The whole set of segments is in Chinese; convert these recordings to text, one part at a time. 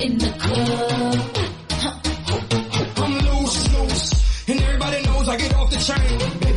In the club. I'm loose, loose, and everybody knows I get off the train.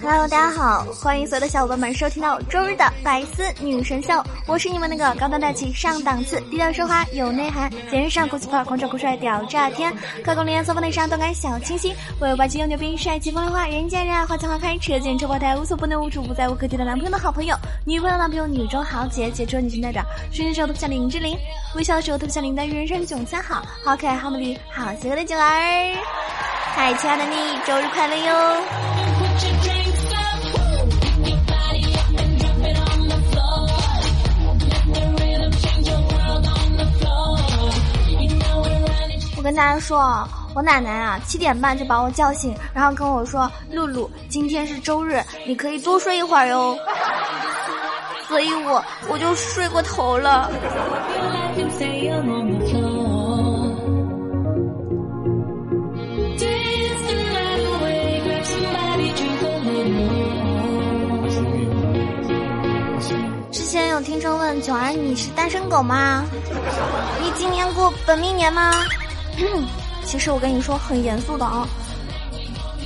Hello，大家好，欢迎所有的小伙伴们收听到周日的百思女神秀，我是你们那个高端大气上档次、低调奢华有内涵、简约时尚国际范儿、狂拽酷帅屌炸天、高光连锁风内上动感小清新、我有霸气又牛逼、帅气风流花、人见人爱、花见花开、车见车爆胎、无所不能、无处不在、无可替代男朋友的好朋友、女朋友男朋友、女中豪杰、杰出女性代表、瞬间时候特别像林志玲，微笑的时候特别像林黛玉，人生囧三好，好可爱、好美丽、好邪恶的九儿。嗨亲爱的你周日快乐哟。我跟大家说啊我奶奶啊七点半就把我叫醒然后跟我说露露今天是周日你可以多睡一会儿哟。所以我我就睡过头了。听众问九儿你是单身狗吗？你今年过本命年吗？其实我跟你说很严肃的啊，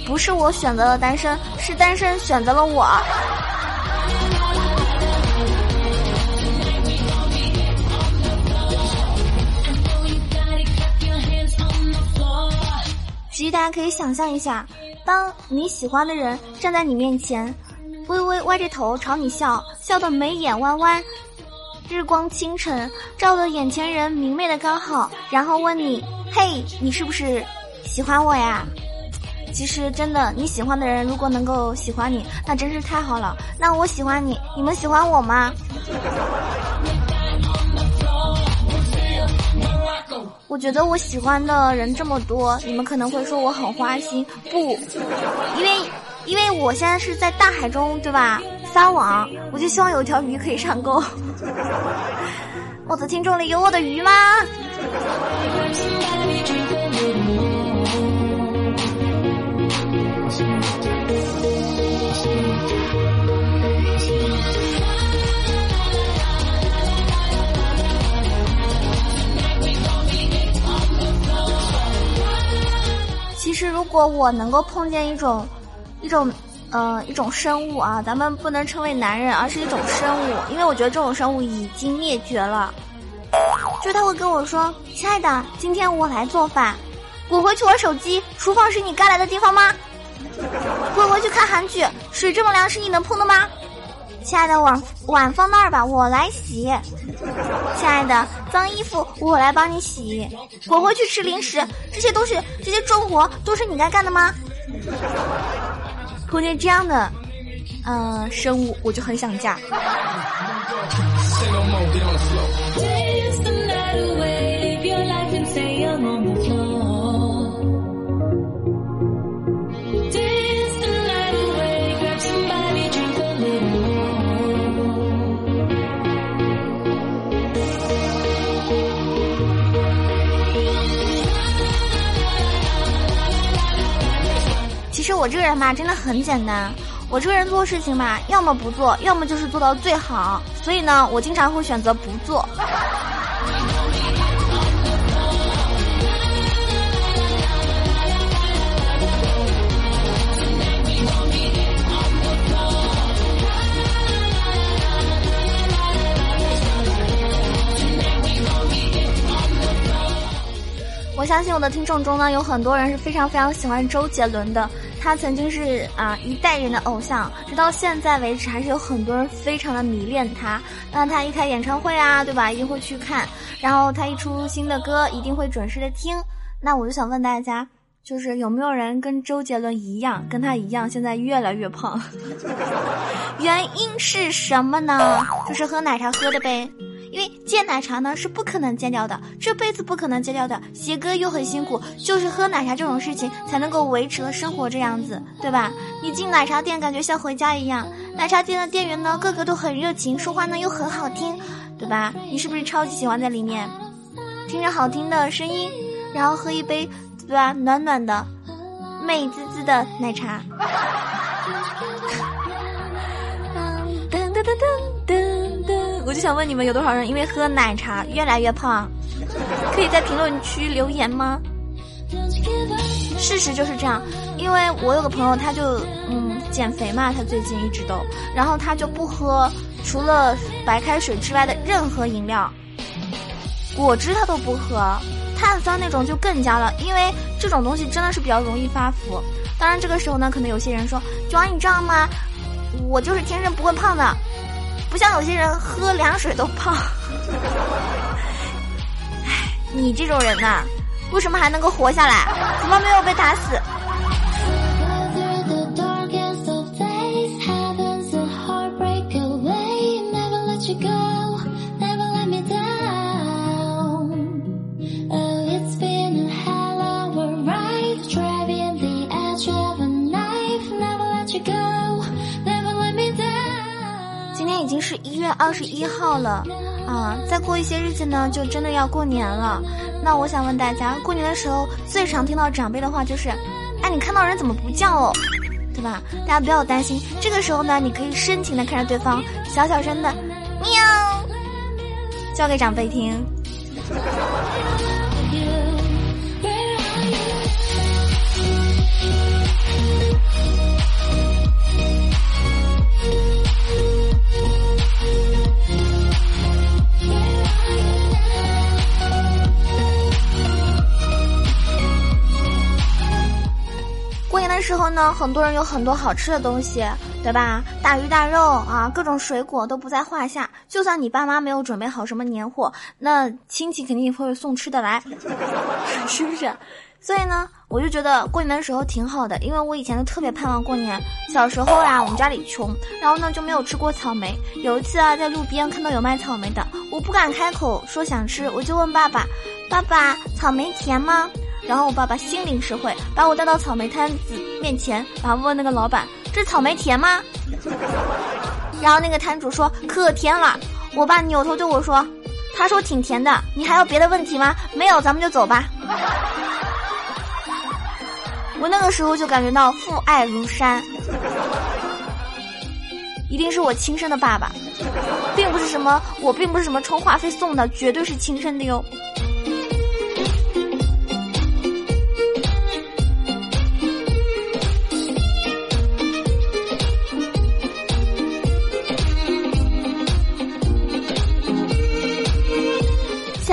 不是我选择了单身，是单身选择了我。其实大家可以想象一下，当你喜欢的人站在你面前，微微歪着头朝你笑，笑得眉眼弯弯，日光清晨照得眼前人明媚的刚好，然后问你：“嘿，你是不是喜欢我呀？”其实真的，你喜欢的人如果能够喜欢你，那真是太好了。那我喜欢你，你们喜欢我吗？我觉得我喜欢的人这么多，你们可能会说我很花心，不，因为因为我现在是在大海中，对吧？撒网，我就希望有一条鱼可以上钩。我的听众里有我的鱼吗？其实，如果我能够碰见一种，一种，呃，一种生物啊，咱们不能称为男人，而是一种生物，因为我觉得这种生物已经灭绝了。就是他会跟我说：“亲爱的，今天我来做饭，滚回去玩手机，厨房是你该来的地方吗？滚回去看韩剧，水这么凉是你能碰的吗？亲爱的，碗碗放那儿吧，我来洗。亲爱的，脏衣服我来帮你洗。滚回去吃零食，这些都是这些重活都是你该干的吗？碰见这样的，呃，生物，我就很想嫁。实我这个人吧，真的很简单。我这个人做事情吧，要么不做，要么就是做到最好。所以呢，我经常会选择不做。我相信我的听众中呢，有很多人是非常非常喜欢周杰伦的。他曾经是啊一代人的偶像，直到现在为止，还是有很多人非常的迷恋他。那他一开演唱会啊，对吧，一定会去看。然后他一出新的歌，一定会准时的听。那我就想问大家，就是有没有人跟周杰伦一样，跟他一样，现在越来越胖？原因是什么呢？就是喝奶茶喝的呗。因为戒奶茶呢是不可能戒掉的，这辈子不可能戒掉的。鞋哥又很辛苦，就是喝奶茶这种事情才能够维持了生活这样子，对吧？你进奶茶店感觉像回家一样，奶茶店的店员呢个个都很热情，说话呢又很好听，对吧？你是不是超级喜欢在里面，听着好听的声音，然后喝一杯，对吧？暖暖的、美滋滋的奶茶。噔噔噔噔，就想问你们，有多少人因为喝奶茶越来越胖？可以在评论区留言吗？事实就是这样，因为我有个朋友，他就嗯减肥嘛，他最近一直都，然后他就不喝除了白开水之外的任何饮料，果汁他都不喝，碳酸那种就更加了，因为这种东西真的是比较容易发福。当然这个时候呢，可能有些人说，主要你知道吗？我就是天生不会胖的，不像有些人喝凉水都胖。哎，你这种人呐、为什么还能够活下来？怎么没有被打死？是一月二十一号了啊，再过一些日子呢，就真的要过年了。那我想问大家，过年的时候最常听到长辈的话就是：“哎，你看到人怎么不叫哦？”对吧？大家不要担心，这个时候呢，你可以深情的看着对方，小小声的喵，叫给长辈听。时候呢，很多人有很多好吃的东西，对吧？大鱼大肉啊，各种水果都不在话下。就算你爸妈没有准备好什么年货，那亲戚肯定会送吃的来，是不是？所以呢，我就觉得过年的时候挺好的，因为我以前都特别盼望过年。小时候呀，我们家里穷，然后呢就没有吃过草莓。有一次啊，在路边看到有卖草莓的，我不敢开口说想吃，我就问爸爸：“爸爸，草莓甜吗？”然后我爸爸心领神会，把我带到草莓摊子面前，然后问那个老板：“这草莓甜吗？” 然后那个摊主说：“可甜了。”我爸扭头对我说：“他说挺甜的，你还有别的问题吗？没有，咱们就走吧。” 我那个时候就感觉到父爱如山，一定是我亲生的爸爸，并不是什么我并不是什么充话费送的，绝对是亲生的哟。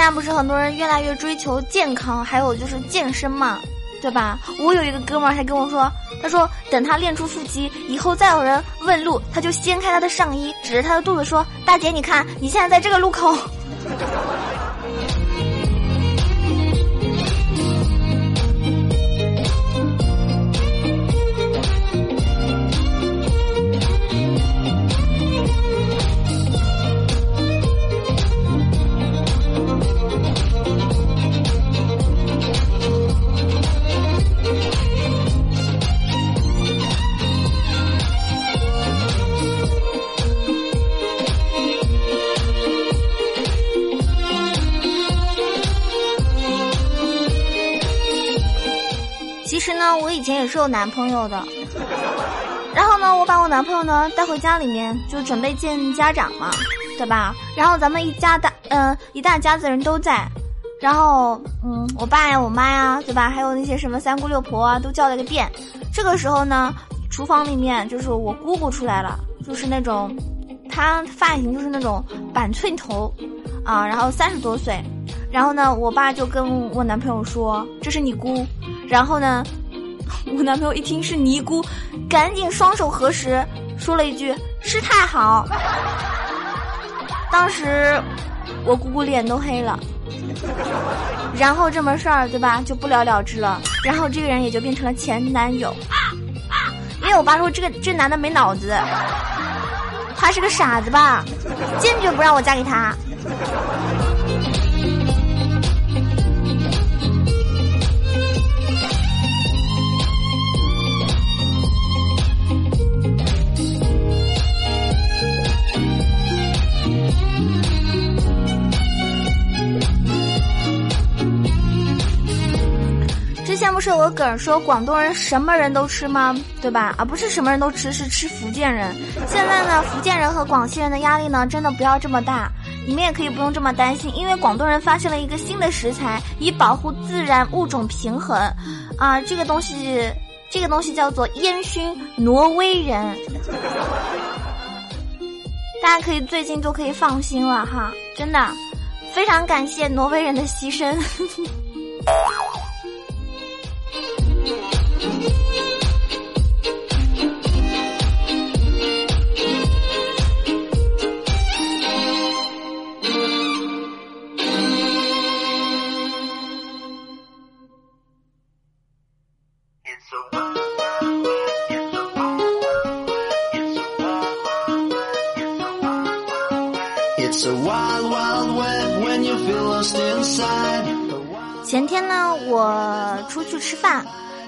在不是很多人越来越追求健康，还有就是健身嘛，对吧？我有一个哥们儿还跟我说，他说等他练出腹肌以后，再有人问路，他就掀开他的上衣，指着他的肚子说：“大姐，你看，你现在在这个路口。”我以前也是有男朋友的，然后呢，我把我男朋友呢带回家里面，就准备见家长嘛，对吧？然后咱们一家大，嗯、一大家子人都在，然后，嗯，我爸呀，我妈呀，对吧？还有那些什么三姑六婆啊，都叫了个遍。这个时候呢，厨房里面就是我姑姑出来了，就是那种，她发型就是那种板寸头，啊，然后三十多岁，然后呢，我爸就跟我男朋友说：“这是你姑。”然后呢，我男朋友一听是尼姑，赶紧双手合十，说了一句“师太好”。当时我姑姑脸都黑了。然后这么事儿对吧就不了了之了，然后这个人也就变成了前男友。因为我爸说这个这男的没脑子，他是个傻子吧，坚决不让我嫁给他。是有个梗说广东人什么人都吃吗？对吧？啊，不是什么人都吃，是吃福建人。现在呢，福建人和广西人的压力呢，真的不要这么大。你们也可以不用这么担心，因为广东人发现了一个新的食材，以保护自然物种平衡。啊，这个东西，这个东西叫做烟熏挪威人。大家可以最近就可以放心了哈，真的，非常感谢挪威人的牺牲。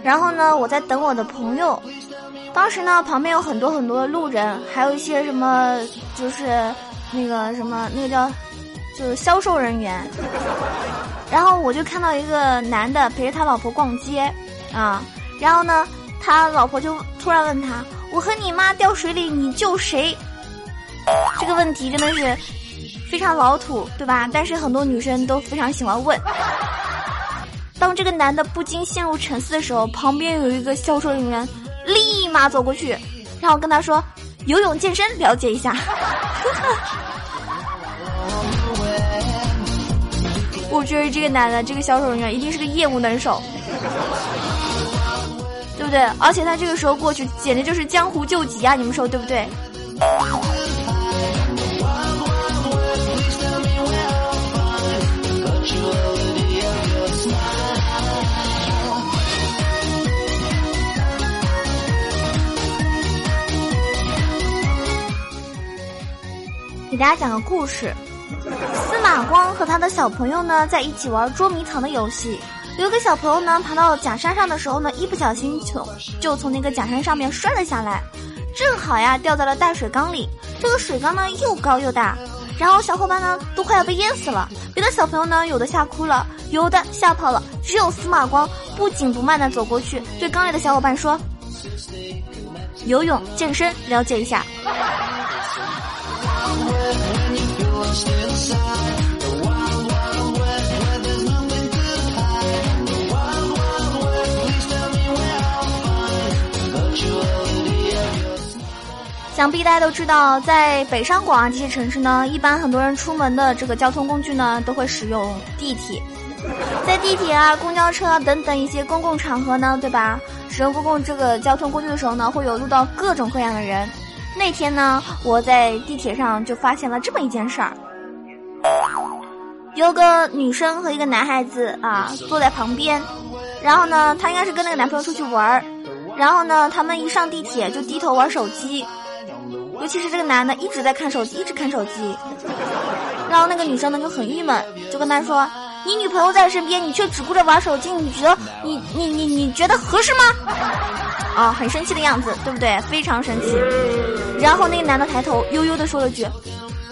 然后呢，我在等我的朋友。当时呢，旁边有很多很多的路人，还有一些什么，就是那个什么，那个叫，就是销售人员。然后我就看到一个男的陪着他老婆逛街，啊，然后呢，他老婆就突然问他：“我和你妈掉水里，你救谁？”这个问题真的是非常老土，对吧？但是很多女生都非常喜欢问。当这个男的不禁陷入沉思的时候，旁边有一个销售人员立马走过去，然后跟他说：“游泳健身，了解一下。”我觉得这个男的，这个销售人员一定是个业务能手，对不对？而且他这个时候过去，简直就是江湖救急啊！你们说对不对？给大家讲个故事。司马光和他的小朋友呢，在一起玩捉迷藏的游戏。有一个小朋友呢，爬到假山上的时候呢，一不小心从就从那个假山上面摔了下来，正好呀掉在了大水缸里。这个水缸呢又高又大，然后小伙伴呢都快要被淹死了。别的小朋友呢，有的吓哭了，有的吓跑了，只有司马光不紧不慢的走过去，对缸里的小伙伴说：“游泳健身，了解一下。”想必大家都知道，在北上广啊这些城市呢，一般很多人出门的这个交通工具呢，都会使用地铁。在地铁啊、公交车啊等等一些公共场合呢，对吧？使用公共这个交通工具的时候呢，会有遇到各种各样的人。那天呢，我在地铁上就发现了这么一件事儿：有个女生和一个男孩子啊坐在旁边，然后呢，她应该是跟那个男朋友出去玩儿，然后呢，他们一上地铁就低头玩手机。尤其是这个男的一直在看手机，一直看手机，然后那个女生呢就很郁闷，就跟他说：“你女朋友在身边，你却只顾着玩手机，你觉得你你你你觉得合适吗？”啊，很生气的样子，对不对？非常生气。然后那个男的抬头悠悠的说了句：“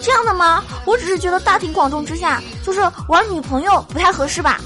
这样的吗？我只是觉得大庭广众之下，就是玩女朋友不太合适吧。”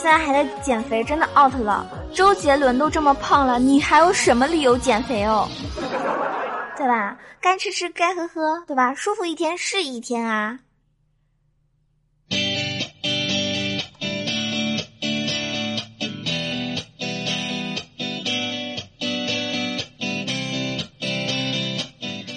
现在还在减肥，真的 out 了。周杰伦都这么胖了，你还有什么理由减肥哦？对吧？该吃吃，该喝喝，对吧？舒服一天是一天啊。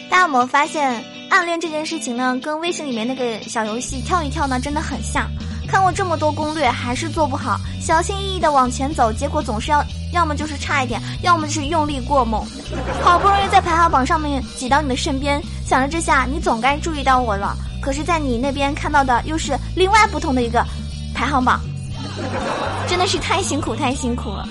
大家有没有发现，暗恋这件事情呢，跟微信里面那个小游戏跳一跳呢，真的很像。看过这么多攻略，还是做不好，小心翼翼的往前走，结果总是要要么就是差一点，要么就是用力过猛。好不容易在排行榜上面挤到你的身边，想着之下，你总该注意到我了。可是，在你那边看到的又是另外不同的一个排行榜，真的是太辛苦，太辛苦了。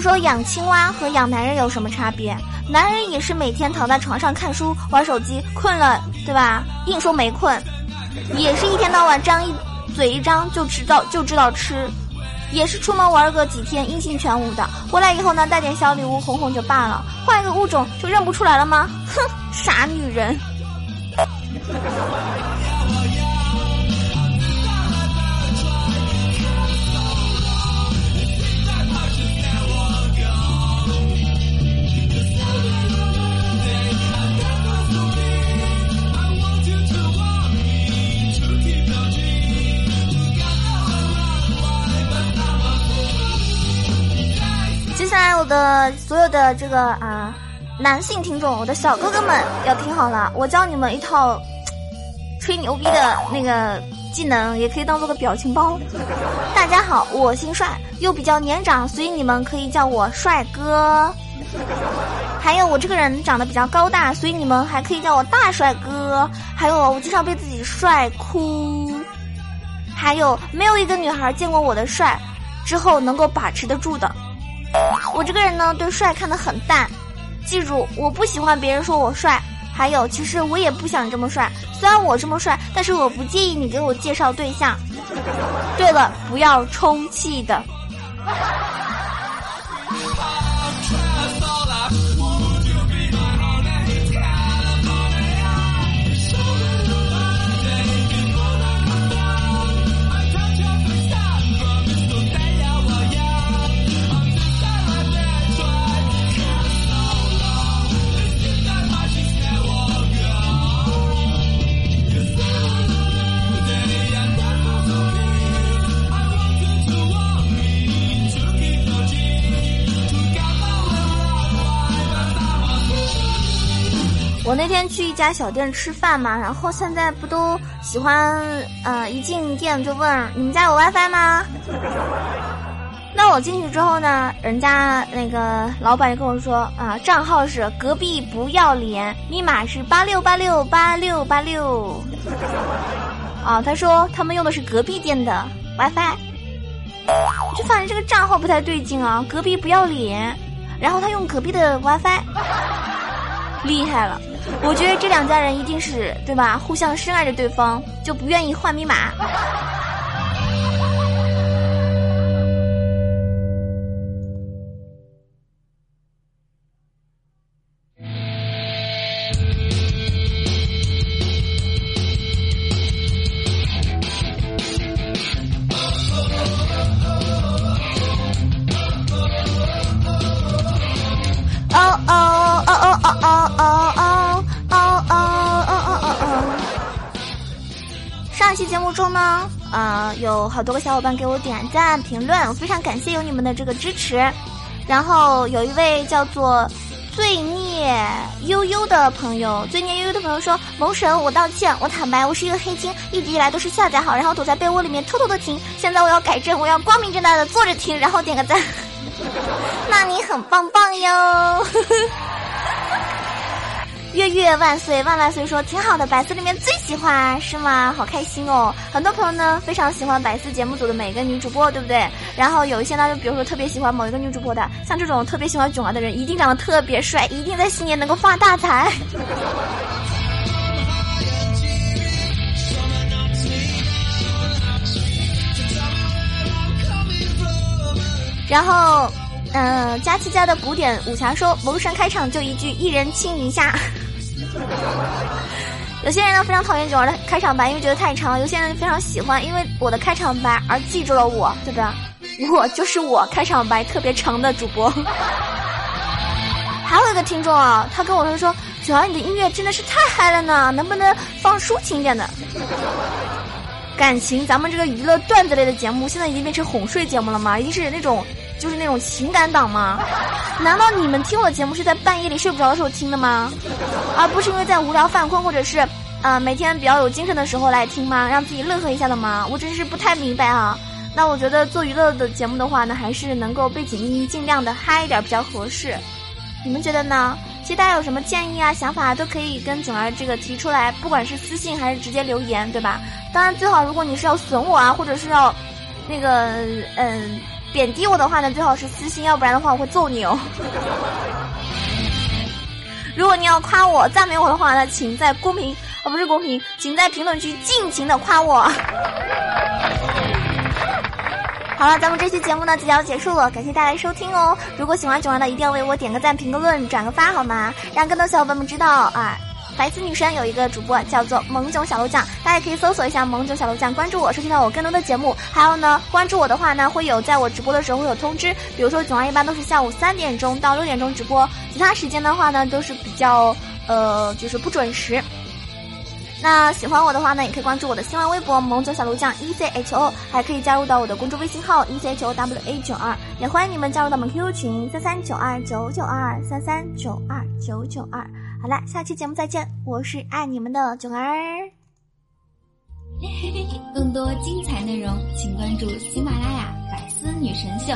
说养青蛙和养男人有什么差别？男人也是每天躺在床上看书、玩手机，困了，对吧？硬说没困，也是一天到晚张一嘴一张就知道就知道吃，也是出门玩个几天音信全无的，回来以后呢带点小礼物哄哄就罢了，换一个物种就认不出来了吗？哼，傻女人。所有的这个啊，男性听众，我的小哥哥们要听好了，我教你们一套吹牛逼的那个技能，也可以当做个表情包。大家好，我姓帅，又比较年长，所以你们可以叫我帅哥。还有我这个人长得比较高大，所以你们还可以叫我大帅哥。还有我经常被自己帅哭。还有没有一个女孩见过我的帅之后能够把持得住的？我这个人呢，对帅看得很淡。记住，我不喜欢别人说我帅。还有，其实我也不想这么帅。虽然我这么帅，但是我不介意你给我介绍对象。对了，不要充气的。那天去一家小店吃饭嘛，然后现在不都喜欢，呃，一进店就问你们家有 WiFi 吗？那我进去之后呢，人家那个老板就跟我说啊，账号是隔壁不要脸，密码是八六八六八六八六。啊，他说他们用的是隔壁店的 WiFi，就发现这个账号不太对劲啊，隔壁不要脸，然后他用隔壁的 WiFi，厉害了。我觉得这两家人一定是对吧？互相深爱着对方，就不愿意换密码。好多个小伙伴给我点赞、评论，我非常感谢有你们的这个支持。然后有一位叫做罪孽悠悠的朋友，罪孽悠悠的朋友说：“萌神，我道歉，我坦白，我是一个黑金，一直以来都是下载好，然后躲在被窝里面偷偷的听。现在我要改正，我要光明正大的坐着听，然后点个赞。那你很棒棒哟！呵 呵月月万岁万万岁说挺好的，百思里面最喜欢是吗？好开心哦！很多朋友呢非常喜欢百思节目组的每个女主播，对不对？然后有一些呢，就比如说特别喜欢某一个女主播的，像这种特别喜欢囧儿的人，一定长得特别帅，一定在新年能够发大财。然后，嗯、佳期家的古典武侠说，谋神开场就一句一人亲一下。有些人呢非常讨厌九儿的开场白，因为觉得太长；有些人非常喜欢，因为我的开场白而记住了我，对吧？我就是我开场白特别长的主播。还有一个听众啊，他跟我说说，九儿你的音乐真的是太嗨了呢，能不能放抒情一点的？感情，咱们这个娱乐段子类的节目现在已经变成哄睡节目了吗？已经是那种就是那种情感党吗？难道你们听我的节目是在半夜里睡不着的时候听的吗？而不是因为在无聊犯困或者是呃每天比较有精神的时候来听吗？让自己乐呵一下的吗？我真是不太明白啊。那我觉得做娱乐的节目的话呢，还是能够背景音尽量的嗨一点比较合适。你们觉得呢？其实大家有什么建议啊、想法，都可以跟囧儿这个提出来，不管是私信还是直接留言，对吧？当然最好，如果你是要损我啊，或者是要那个嗯贬低我的话呢，最好是私信，要不然的话我会揍你哦。如果你要夸我、赞美我的话呢，请在公屏啊不是公屏，请在评论区尽情的夸我。好了，咱们这期节目呢即将要结束了，感谢大家收听哦。如果喜欢囧儿的，一定要为我点个赞、评个论、转个发，好吗？让更多小伙伴们知道啊。白丝女神有一个主播叫做萌囧小鹿酱，大家可以搜索一下萌囧小鹿酱，关注我，收听到我更多的节目。还有呢，关注我的话呢，会有在我直播的时候会有通知。比如说囧儿一般都是下午三点钟到六点钟直播，其他时间的话呢都是比较呃就是不准时。那喜欢我的话呢，也可以关注我的新浪微博“萌囧小楼酱 E C H O”，还可以加入到我的公众微信号 “E C H O W A 九二”，也欢迎你们加入到我们 QQ 群三三九二九九二三三九二九九二。好啦，下期节目再见，我是爱你们的囧儿。更多精彩内容，请关注喜马拉雅《百思女神秀》。